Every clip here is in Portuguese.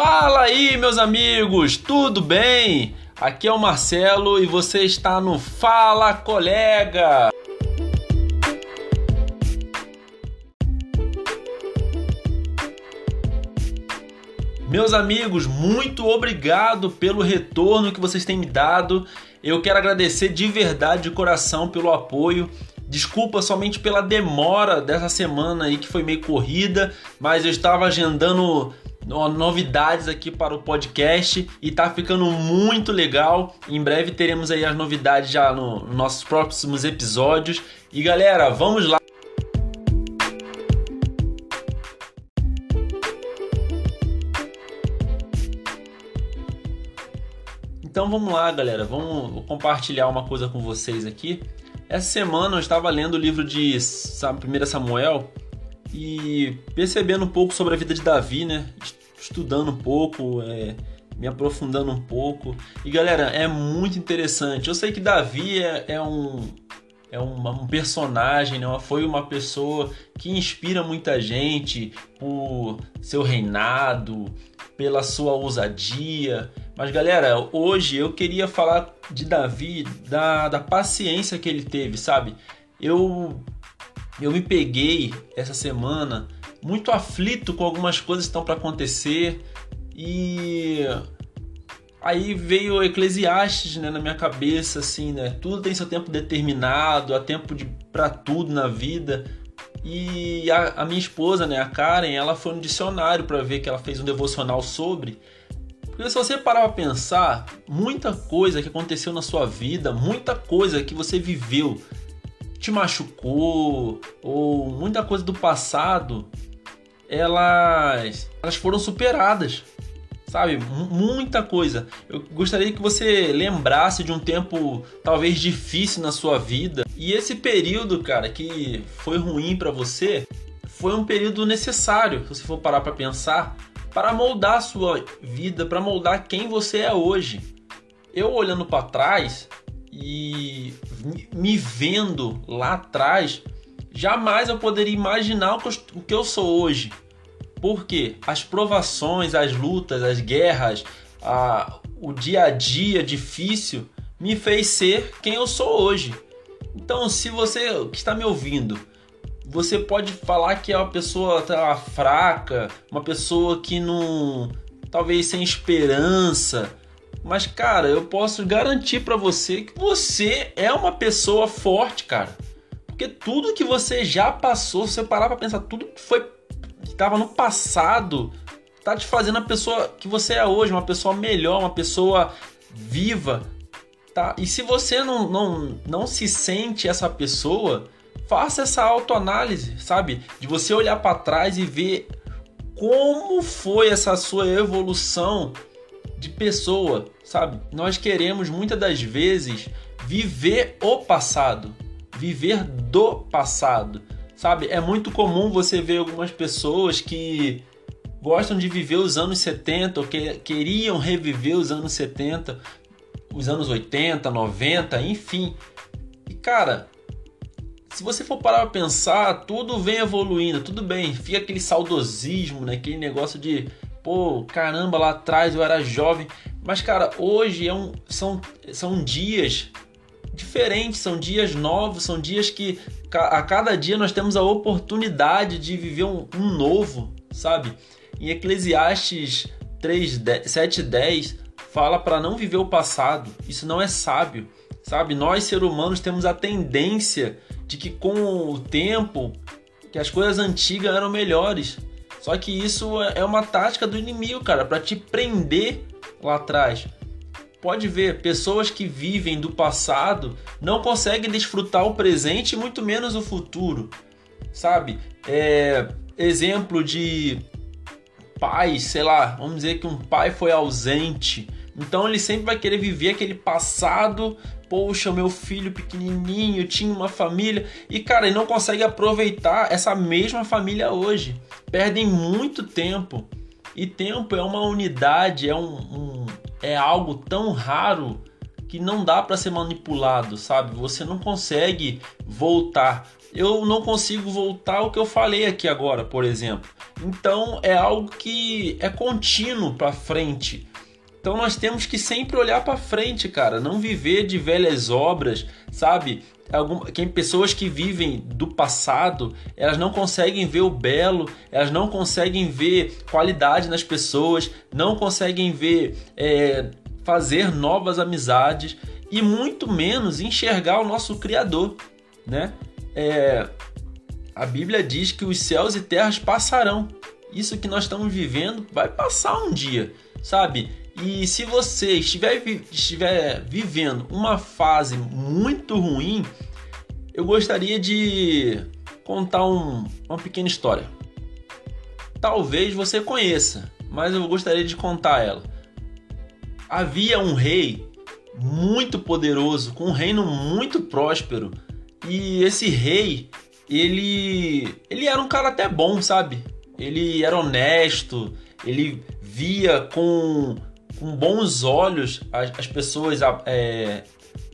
Fala aí, meus amigos, tudo bem? Aqui é o Marcelo e você está no Fala Colega. Meus amigos, muito obrigado pelo retorno que vocês têm me dado. Eu quero agradecer de verdade, de coração, pelo apoio. Desculpa somente pela demora dessa semana aí que foi meio corrida, mas eu estava agendando novidades aqui para o podcast e tá ficando muito legal. Em breve teremos aí as novidades já no, nos nossos próximos episódios. E galera, vamos lá. Então vamos lá, galera. Vamos compartilhar uma coisa com vocês aqui. Essa semana eu estava lendo o livro de 1 Samuel e percebendo um pouco sobre a vida de Davi, né? Estudando um pouco, é, me aprofundando um pouco. E galera, é muito interessante. Eu sei que Davi é, é um é uma, um personagem, né? foi uma pessoa que inspira muita gente por seu reinado, pela sua ousadia. Mas galera, hoje eu queria falar de Davi, da, da paciência que ele teve, sabe? Eu eu me peguei essa semana muito aflito com algumas coisas que estão para acontecer e aí veio Eclesiastes né, na minha cabeça assim, né? Tudo tem seu tempo determinado, há tempo de para tudo na vida. E a, a, minha esposa, né, a Karen, ela foi no dicionário para ver que ela fez um devocional sobre. Porque se você parar para pensar, muita coisa que aconteceu na sua vida, muita coisa que você viveu, te machucou, ou muita coisa do passado, elas, elas foram superadas. Sabe? Muita coisa. Eu gostaria que você lembrasse de um tempo talvez difícil na sua vida. E esse período, cara, que foi ruim para você, foi um período necessário, se você for parar para pensar, para moldar a sua vida, para moldar quem você é hoje. Eu olhando para trás, e me vendo lá atrás, jamais eu poderia imaginar o que eu sou hoje. Porque as provações, as lutas, as guerras, a, o dia a dia difícil me fez ser quem eu sou hoje. Então, se você que está me ouvindo, você pode falar que é uma pessoa tá, fraca, uma pessoa que não, talvez sem esperança, mas, cara, eu posso garantir para você que você é uma pessoa forte, cara. Porque tudo que você já passou, se você parar pra pensar, tudo que foi que tava no passado, tá te fazendo a pessoa que você é hoje, uma pessoa melhor, uma pessoa viva, tá? E se você não, não, não se sente essa pessoa, faça essa autoanálise, sabe? De você olhar para trás e ver como foi essa sua evolução de pessoa, sabe? Nós queremos muitas das vezes viver o passado, viver do passado, sabe? É muito comum você ver algumas pessoas que gostam de viver os anos 70 ou que queriam reviver os anos 70, os anos 80, 90, enfim. E cara, se você for parar para pensar, tudo vem evoluindo, tudo bem, fica aquele saudosismo, né? aquele negócio de pô, caramba, lá atrás eu era jovem. Mas, cara, hoje é um, são, são dias diferentes, são dias novos, são dias que a cada dia nós temos a oportunidade de viver um, um novo, sabe? Em Eclesiastes 3, 7 10 fala para não viver o passado. Isso não é sábio, sabe? Nós, seres humanos, temos a tendência de que com o tempo que as coisas antigas eram melhores. Só que isso é uma tática do inimigo, cara, para te prender lá atrás. Pode ver, pessoas que vivem do passado não conseguem desfrutar o presente, muito menos o futuro. Sabe? É, exemplo de pais, sei lá, vamos dizer que um pai foi ausente. Então ele sempre vai querer viver aquele passado poxa, meu filho pequenininho tinha uma família e cara, ele não consegue aproveitar essa mesma família hoje. Perdem muito tempo. E tempo é uma unidade, é um, um é algo tão raro que não dá para ser manipulado, sabe? Você não consegue voltar. eu não consigo voltar ao que eu falei aqui agora, por exemplo. Então é algo que é contínuo para frente. Então nós temos que sempre olhar para frente, cara, não viver de velhas obras, sabe? Algum, quem pessoas que vivem do passado, elas não conseguem ver o belo, elas não conseguem ver qualidade nas pessoas, não conseguem ver é, fazer novas amizades e muito menos enxergar o nosso Criador, né? É, a Bíblia diz que os céus e terras passarão. Isso que nós estamos vivendo vai passar um dia, sabe? E se você estiver, estiver vivendo uma fase muito ruim, eu gostaria de contar um, uma pequena história. Talvez você conheça, mas eu gostaria de contar ela. Havia um rei muito poderoso, com um reino muito próspero, e esse rei, ele ele era um cara até bom, sabe? Ele era honesto, ele via com com bons olhos as, as pessoas é,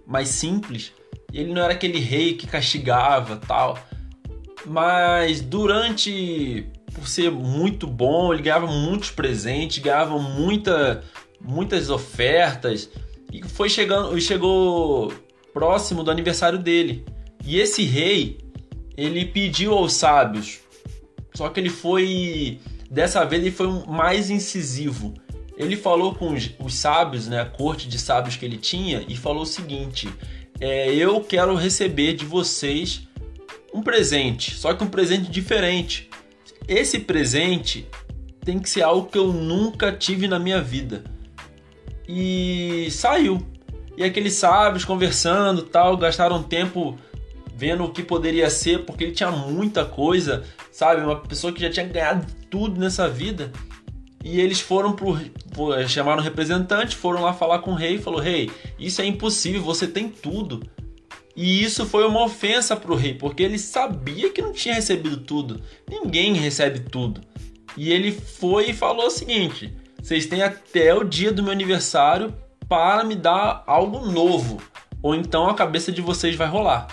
mais simples. Ele não era aquele rei que castigava tal. Mas durante, por ser muito bom, ele ganhava muitos presentes, ganhava muita, muitas ofertas e foi chegando, chegou próximo do aniversário dele. E esse rei, ele pediu aos sábios, só que ele foi dessa vez ele foi mais incisivo. Ele falou com os, os, sábios, né, a corte de sábios que ele tinha, e falou o seguinte: é, Eu quero receber de vocês um presente, só que um presente diferente. Esse presente tem que ser algo que eu nunca tive na minha vida. E saiu. E aqueles sábios conversando, tal, gastaram tempo vendo o que poderia ser, porque ele tinha muita coisa, sabe? Uma pessoa que já tinha ganhado tudo nessa vida. E eles foram pro. chamaram o representante, foram lá falar com o rei falou: Rei, isso é impossível, você tem tudo. E isso foi uma ofensa para o rei, porque ele sabia que não tinha recebido tudo. Ninguém recebe tudo. E ele foi e falou o seguinte: vocês têm até o dia do meu aniversário para me dar algo novo, ou então a cabeça de vocês vai rolar.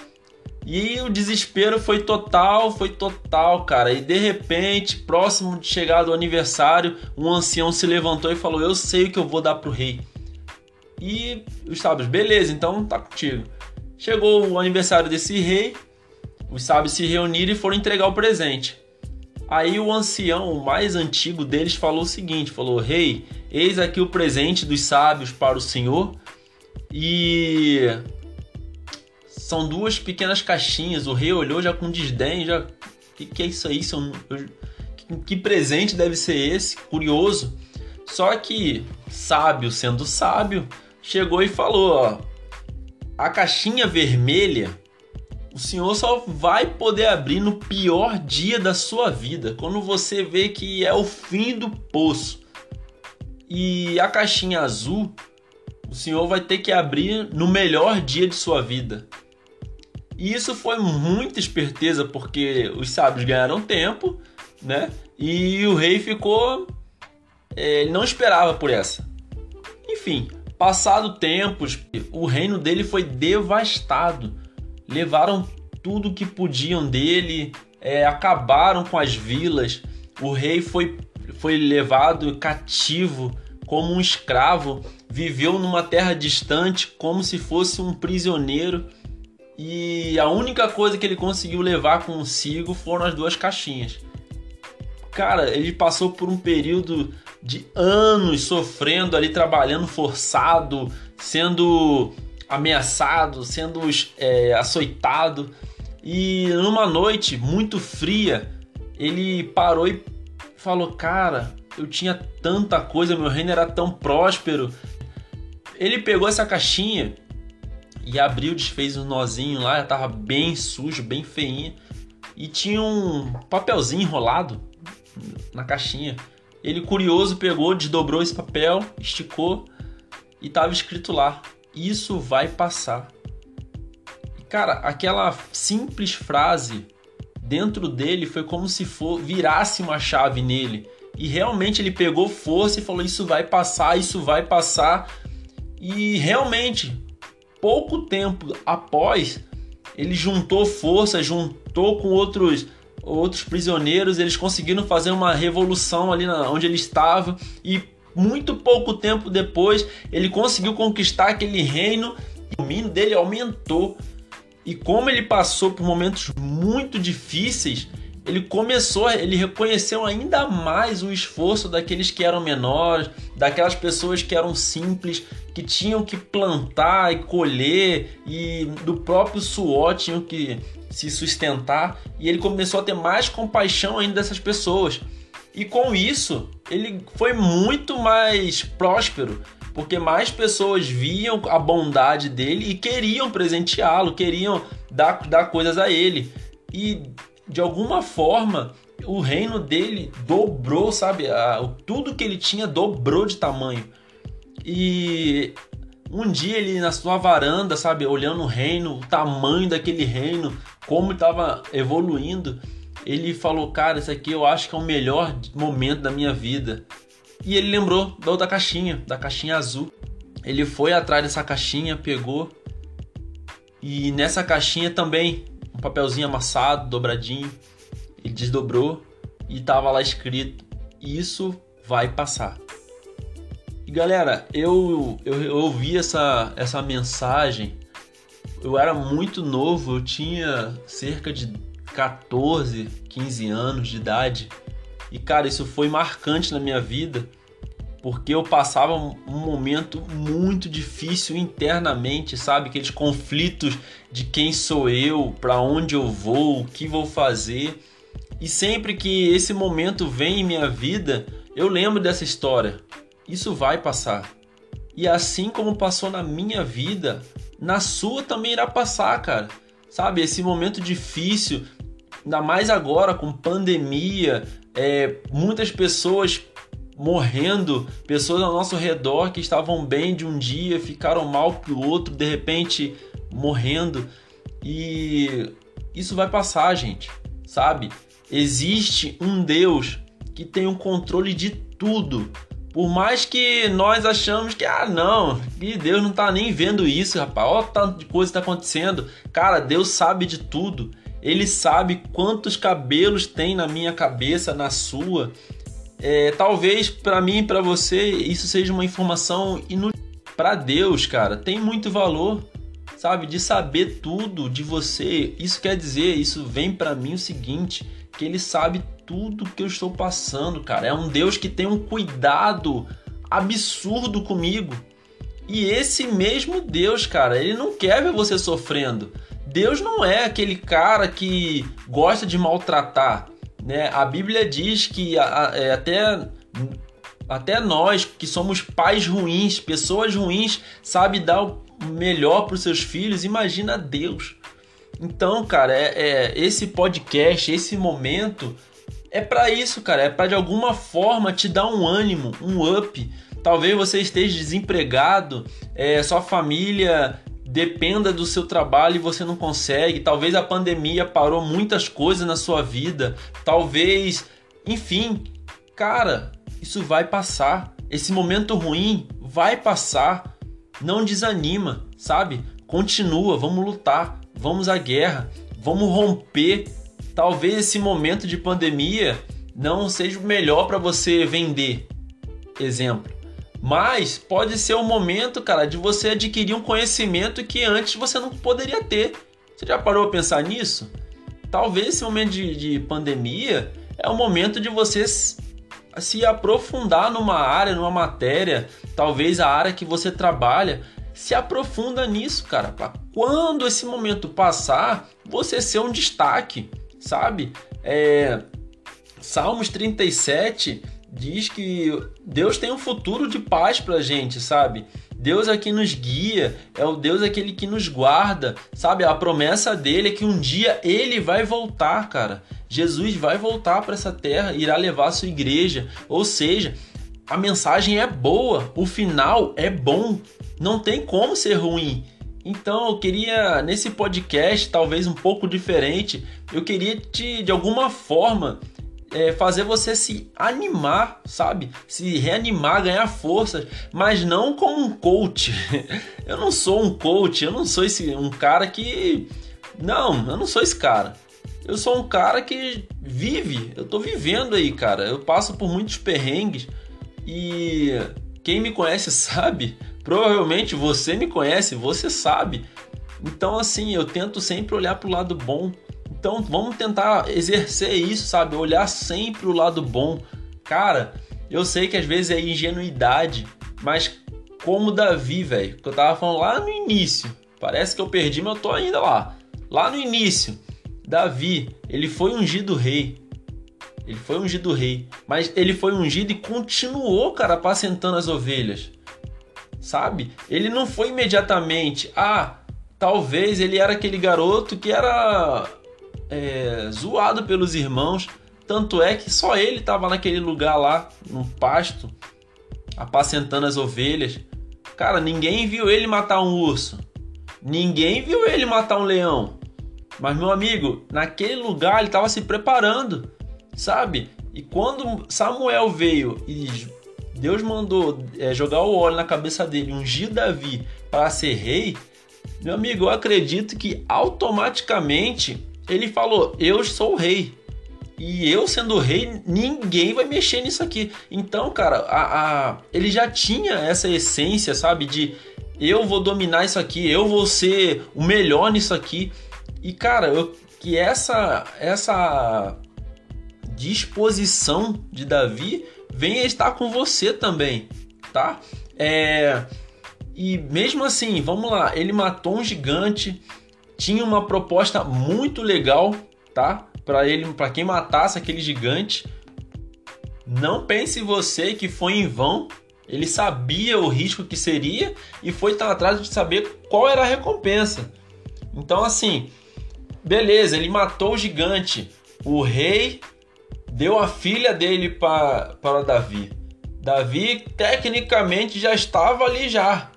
E o desespero foi total, foi total, cara. E de repente, próximo de chegar do aniversário, um ancião se levantou e falou: Eu sei o que eu vou dar pro rei. E os sábios, beleza, então tá contigo. Chegou o aniversário desse rei, os sábios se reuniram e foram entregar o presente. Aí o ancião, o mais antigo deles, falou o seguinte: falou, rei, eis aqui o presente dos sábios para o senhor. E são duas pequenas caixinhas. O rei olhou já com desdém, já. Que que é isso aí? São... Que presente deve ser esse? Curioso. Só que sábio, sendo sábio, chegou e falou: ó, a caixinha vermelha o senhor só vai poder abrir no pior dia da sua vida, quando você vê que é o fim do poço. E a caixinha azul, o senhor vai ter que abrir no melhor dia de sua vida. E isso foi muita esperteza, porque os sábios ganharam tempo, né? E o rei ficou. É, ele não esperava por essa. Enfim, passado tempos, o reino dele foi devastado. Levaram tudo que podiam dele, é, acabaram com as vilas. O rei foi, foi levado cativo como um escravo, viveu numa terra distante como se fosse um prisioneiro e a única coisa que ele conseguiu levar consigo foram as duas caixinhas. Cara, ele passou por um período de anos sofrendo ali, trabalhando forçado, sendo ameaçado, sendo é, açoitado. E numa noite muito fria, ele parou e falou: Cara, eu tinha tanta coisa, meu reino era tão próspero. Ele pegou essa caixinha e abriu, desfez um nozinho lá, tava bem sujo, bem feinho. E tinha um papelzinho enrolado na caixinha. Ele, curioso, pegou, desdobrou esse papel, esticou e tava escrito lá: Isso vai passar. E, cara, aquela simples frase dentro dele foi como se for virasse uma chave nele. E realmente ele pegou força e falou: Isso vai passar, isso vai passar. E realmente pouco tempo após, ele juntou força, juntou com outros outros prisioneiros, eles conseguiram fazer uma revolução ali na, onde ele estava e muito pouco tempo depois ele conseguiu conquistar aquele reino o domínio dele aumentou. E como ele passou por momentos muito difíceis, ele começou, ele reconheceu ainda mais o esforço daqueles que eram menores, daquelas pessoas que eram simples, que tinham que plantar e colher e do próprio suor tinham que se sustentar, e ele começou a ter mais compaixão ainda dessas pessoas. E com isso, ele foi muito mais próspero, porque mais pessoas viam a bondade dele e queriam presenteá-lo, queriam dar, dar coisas a ele. E de alguma forma o reino dele dobrou, sabe? tudo que ele tinha dobrou de tamanho. E um dia ele na sua varanda, sabe, olhando o reino, o tamanho daquele reino, como estava evoluindo, ele falou: Cara, isso aqui eu acho que é o melhor momento da minha vida. E ele lembrou da outra caixinha, da caixinha azul. Ele foi atrás dessa caixinha, pegou. E nessa caixinha também papelzinho amassado, dobradinho. Ele desdobrou e tava lá escrito: Isso vai passar. E galera, eu, eu, eu ouvi essa, essa mensagem. Eu era muito novo, eu tinha cerca de 14, 15 anos de idade. E cara, isso foi marcante na minha vida porque eu passava um momento muito difícil internamente, sabe? Aqueles conflitos de quem sou eu, para onde eu vou, o que vou fazer. E sempre que esse momento vem em minha vida, eu lembro dessa história. Isso vai passar. E assim como passou na minha vida, na sua também irá passar, cara. Sabe, esse momento difícil, ainda mais agora com pandemia, é, muitas pessoas morrendo, pessoas ao nosso redor que estavam bem de um dia ficaram mal pro outro, de repente morrendo. E isso vai passar, gente, sabe? Existe um Deus que tem o controle de tudo. Por mais que nós achamos que, ah, não, que Deus não tá nem vendo isso, rapaz, olha o tanto de coisa que tá acontecendo. Cara, Deus sabe de tudo. Ele sabe quantos cabelos tem na minha cabeça, na sua. É, talvez para mim e para você isso seja uma informação inútil. Para Deus, cara, tem muito valor, sabe? De saber tudo de você. Isso quer dizer, isso vem para mim o seguinte, que ele sabe tudo que eu estou passando, cara. É um Deus que tem um cuidado absurdo comigo. E esse mesmo Deus, cara, ele não quer ver você sofrendo. Deus não é aquele cara que gosta de maltratar. Né? A Bíblia diz que é, até, até nós que somos pais ruins, pessoas ruins, sabe dar o melhor para os seus filhos. Imagina Deus. Então, cara, é, é esse podcast, esse momento é para isso, cara. É para de alguma forma te dar um ânimo, um up. Talvez você esteja desempregado, é, sua família dependa do seu trabalho e você não consegue. Talvez a pandemia parou muitas coisas na sua vida. Talvez, enfim, cara, isso vai passar. Esse momento ruim vai passar. Não desanima, sabe? Continua, vamos lutar, vamos à guerra, vamos romper. Talvez esse momento de pandemia não seja o melhor para você vender. Exemplo mas pode ser o momento, cara, de você adquirir um conhecimento que antes você não poderia ter. Você já parou a pensar nisso? Talvez esse momento de, de pandemia é o momento de você se aprofundar numa área, numa matéria, talvez a área que você trabalha, se aprofunda nisso, cara, para quando esse momento passar, você ser um destaque, sabe? É, Salmos 37 diz que Deus tem um futuro de paz pra gente, sabe? Deus é quem nos guia, é o Deus aquele que nos guarda, sabe? A promessa dele é que um dia ele vai voltar, cara. Jesus vai voltar para essa terra, irá levar a sua igreja. Ou seja, a mensagem é boa, o final é bom, não tem como ser ruim. Então eu queria, nesse podcast, talvez um pouco diferente, eu queria te, de alguma forma, é, fazer você se animar, sabe? Se reanimar, ganhar forças, mas não como um coach. eu não sou um coach, eu não sou esse um cara que Não, eu não sou esse cara. Eu sou um cara que vive, eu tô vivendo aí, cara. Eu passo por muitos perrengues e quem me conhece sabe, provavelmente você me conhece, você sabe. Então, assim, eu tento sempre olhar pro lado bom. Então, vamos tentar exercer isso, sabe? Olhar sempre o lado bom. Cara, eu sei que às vezes é ingenuidade, mas como Davi, velho, que eu tava falando lá no início, parece que eu perdi, mas eu tô ainda lá. Lá no início, Davi, ele foi ungido rei. Ele foi ungido rei, mas ele foi ungido e continuou, cara, apacentando as ovelhas. Sabe? Ele não foi imediatamente, ah, talvez ele era aquele garoto que era é, zoado pelos irmãos. Tanto é que só ele estava naquele lugar lá, no pasto, apacentando as ovelhas. Cara, ninguém viu ele matar um urso. Ninguém viu ele matar um leão. Mas, meu amigo, naquele lugar ele estava se preparando, sabe? E quando Samuel veio e Deus mandou é, jogar o óleo na cabeça dele, ungir Davi para ser rei, meu amigo, eu acredito que automaticamente ele falou: Eu sou o rei. E eu sendo rei, ninguém vai mexer nisso aqui. Então, cara, a, a, ele já tinha essa essência, sabe? De eu vou dominar isso aqui, eu vou ser o melhor nisso aqui. E, cara, eu, que essa, essa disposição de Davi venha estar com você também, tá? É, e mesmo assim, vamos lá, ele matou um gigante, tinha uma proposta muito legal, tá? Para ele, para quem matasse aquele gigante. Não pense você que foi em vão. Ele sabia o risco que seria e foi estar atrás de saber qual era a recompensa. Então, assim, beleza, ele matou o gigante. O rei deu a filha dele para Davi. Davi tecnicamente já estava ali já.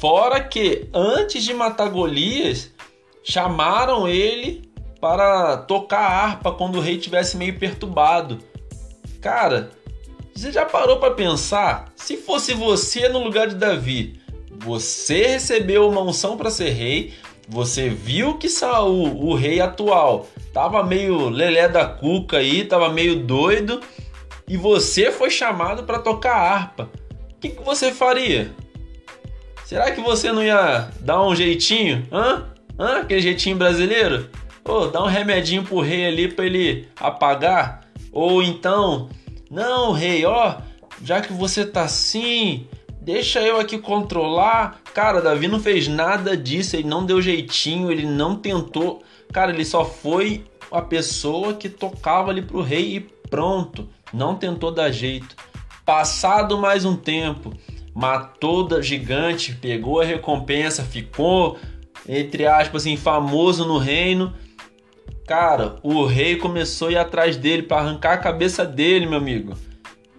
Fora que antes de matar Golias, chamaram ele para tocar harpa quando o rei tivesse meio perturbado. Cara, você já parou para pensar? Se fosse você no lugar de Davi, você recebeu uma unção para ser rei, você viu que Saul, o rei atual, tava meio lelé da cuca aí, tava meio doido, e você foi chamado para tocar harpa. O que, que você faria? Será que você não ia dar um jeitinho? Hã? Hã? Aquele jeitinho brasileiro? Ô, dá um remedinho pro rei ali pra ele apagar? Ou então, não, rei, ó, já que você tá assim, deixa eu aqui controlar. Cara, Davi não fez nada disso, ele não deu jeitinho, ele não tentou. Cara, ele só foi a pessoa que tocava ali pro rei e pronto, não tentou dar jeito. Passado mais um tempo, matou da gigante, pegou a recompensa, ficou entre aspas, assim, famoso no reino. Cara, o rei começou a ir atrás dele para arrancar a cabeça dele, meu amigo.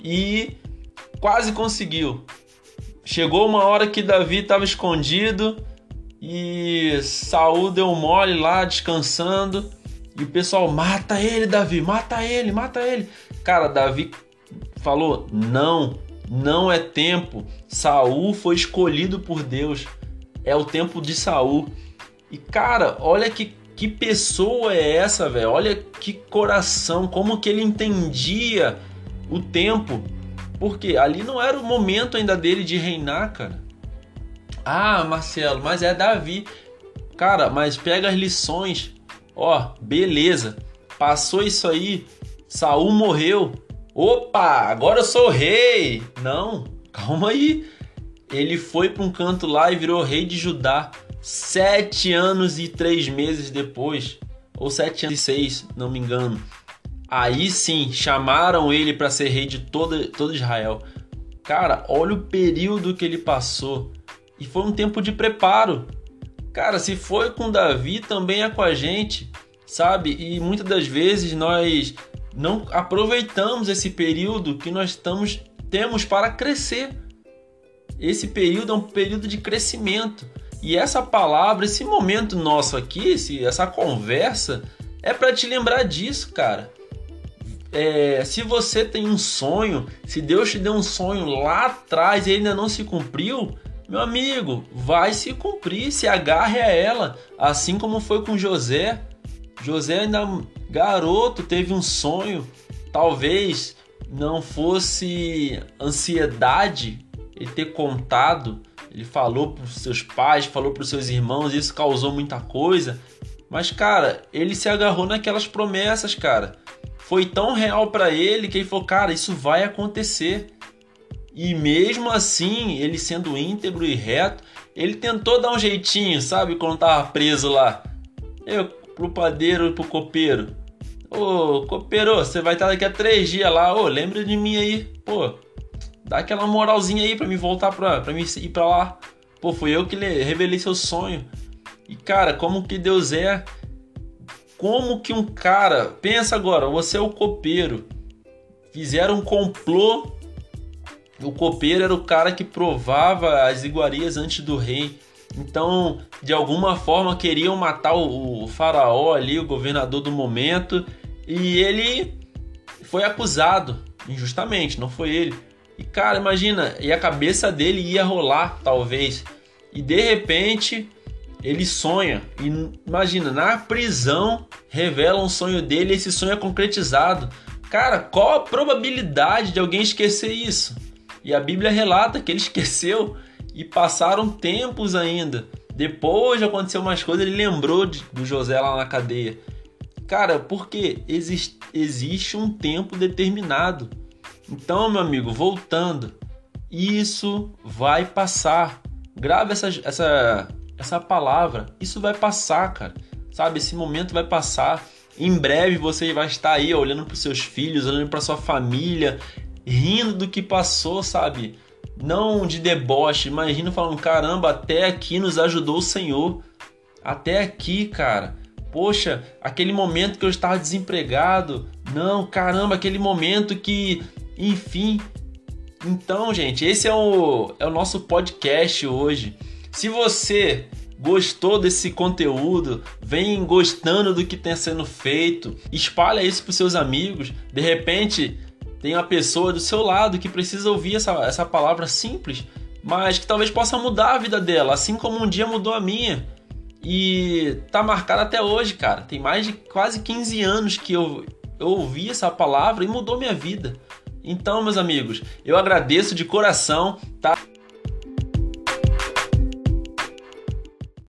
E quase conseguiu. Chegou uma hora que Davi estava escondido e Saul deu mole lá descansando. E o pessoal mata ele, Davi, mata ele, mata ele. Cara, Davi falou: "Não, não é tempo. Saul foi escolhido por Deus é o tempo de Saul. E cara, olha que, que pessoa é essa, velho? Olha que coração, como que ele entendia o tempo. Porque ali não era o momento ainda dele de reinar, cara. Ah, Marcelo, mas é Davi. Cara, mas pega as lições. Ó, beleza. Passou isso aí. Saul morreu. Opa, agora eu sou rei. Não, calma aí ele foi para um canto lá e virou rei de Judá sete anos e três meses depois, ou sete anos e seis, não me engano. Aí sim chamaram ele para ser rei de todo, todo Israel. Cara, olha o período que ele passou. E foi um tempo de preparo. Cara, se foi com Davi, também é com a gente, sabe? E muitas das vezes nós não aproveitamos esse período que nós estamos, temos para crescer esse período é um período de crescimento. E essa palavra, esse momento nosso aqui, esse, essa conversa, é para te lembrar disso, cara. É, se você tem um sonho, se Deus te deu um sonho lá atrás e ainda não se cumpriu, meu amigo, vai se cumprir, se agarre a ela, assim como foi com José. José ainda garoto teve um sonho, talvez não fosse ansiedade ele ter contado, ele falou para os seus pais, falou para os seus irmãos, isso causou muita coisa. Mas cara, ele se agarrou naquelas promessas, cara. Foi tão real para ele que ele falou, cara, isso vai acontecer. E mesmo assim, ele sendo íntegro e reto, ele tentou dar um jeitinho, sabe? Quando tava preso lá. Eu, pro padeiro e pro copeiro. Ô, copeiro, você vai estar daqui a três dias lá. Ô, lembra de mim aí. Pô, dá aquela moralzinha aí pra me voltar pra, pra mim ir pra lá. Pô, fui eu que revelei seu sonho. E cara, como que Deus é? Como que um cara. Pensa agora, você é o copeiro. Fizeram um complô o copeiro era o cara que provava as iguarias antes do rei. Então, de alguma forma, queriam matar o faraó ali, o governador do momento, e ele foi acusado injustamente, não foi ele. E cara, imagina, e a cabeça dele ia rolar, talvez. E de repente, ele sonha. E imagina, na prisão, revela um sonho dele e esse sonho é concretizado. Cara, qual a probabilidade de alguém esquecer isso? E a Bíblia relata que ele esqueceu e passaram tempos ainda. Depois de acontecer umas coisas, ele lembrou de, do José lá na cadeia. Cara, porque existe um tempo determinado. Então, meu amigo, voltando, isso vai passar. Grave essa, essa, essa palavra. Isso vai passar, cara. Sabe, esse momento vai passar. Em breve você vai estar aí olhando para seus filhos, olhando para sua família, rindo do que passou, sabe? Não de deboche, mas rindo falando: caramba, até aqui nos ajudou o Senhor. Até aqui, cara. Poxa, aquele momento que eu estava desempregado. Não, caramba, aquele momento que, enfim. Então, gente, esse é o, é o nosso podcast hoje. Se você gostou desse conteúdo, vem gostando do que está sendo feito, espalha isso para seus amigos. De repente, tem uma pessoa do seu lado que precisa ouvir essa, essa palavra simples, mas que talvez possa mudar a vida dela, assim como um dia mudou a minha. E tá marcada até hoje, cara. Tem mais de quase 15 anos que eu, eu ouvi essa palavra e mudou minha vida. Então, meus amigos, eu agradeço de coração, tá?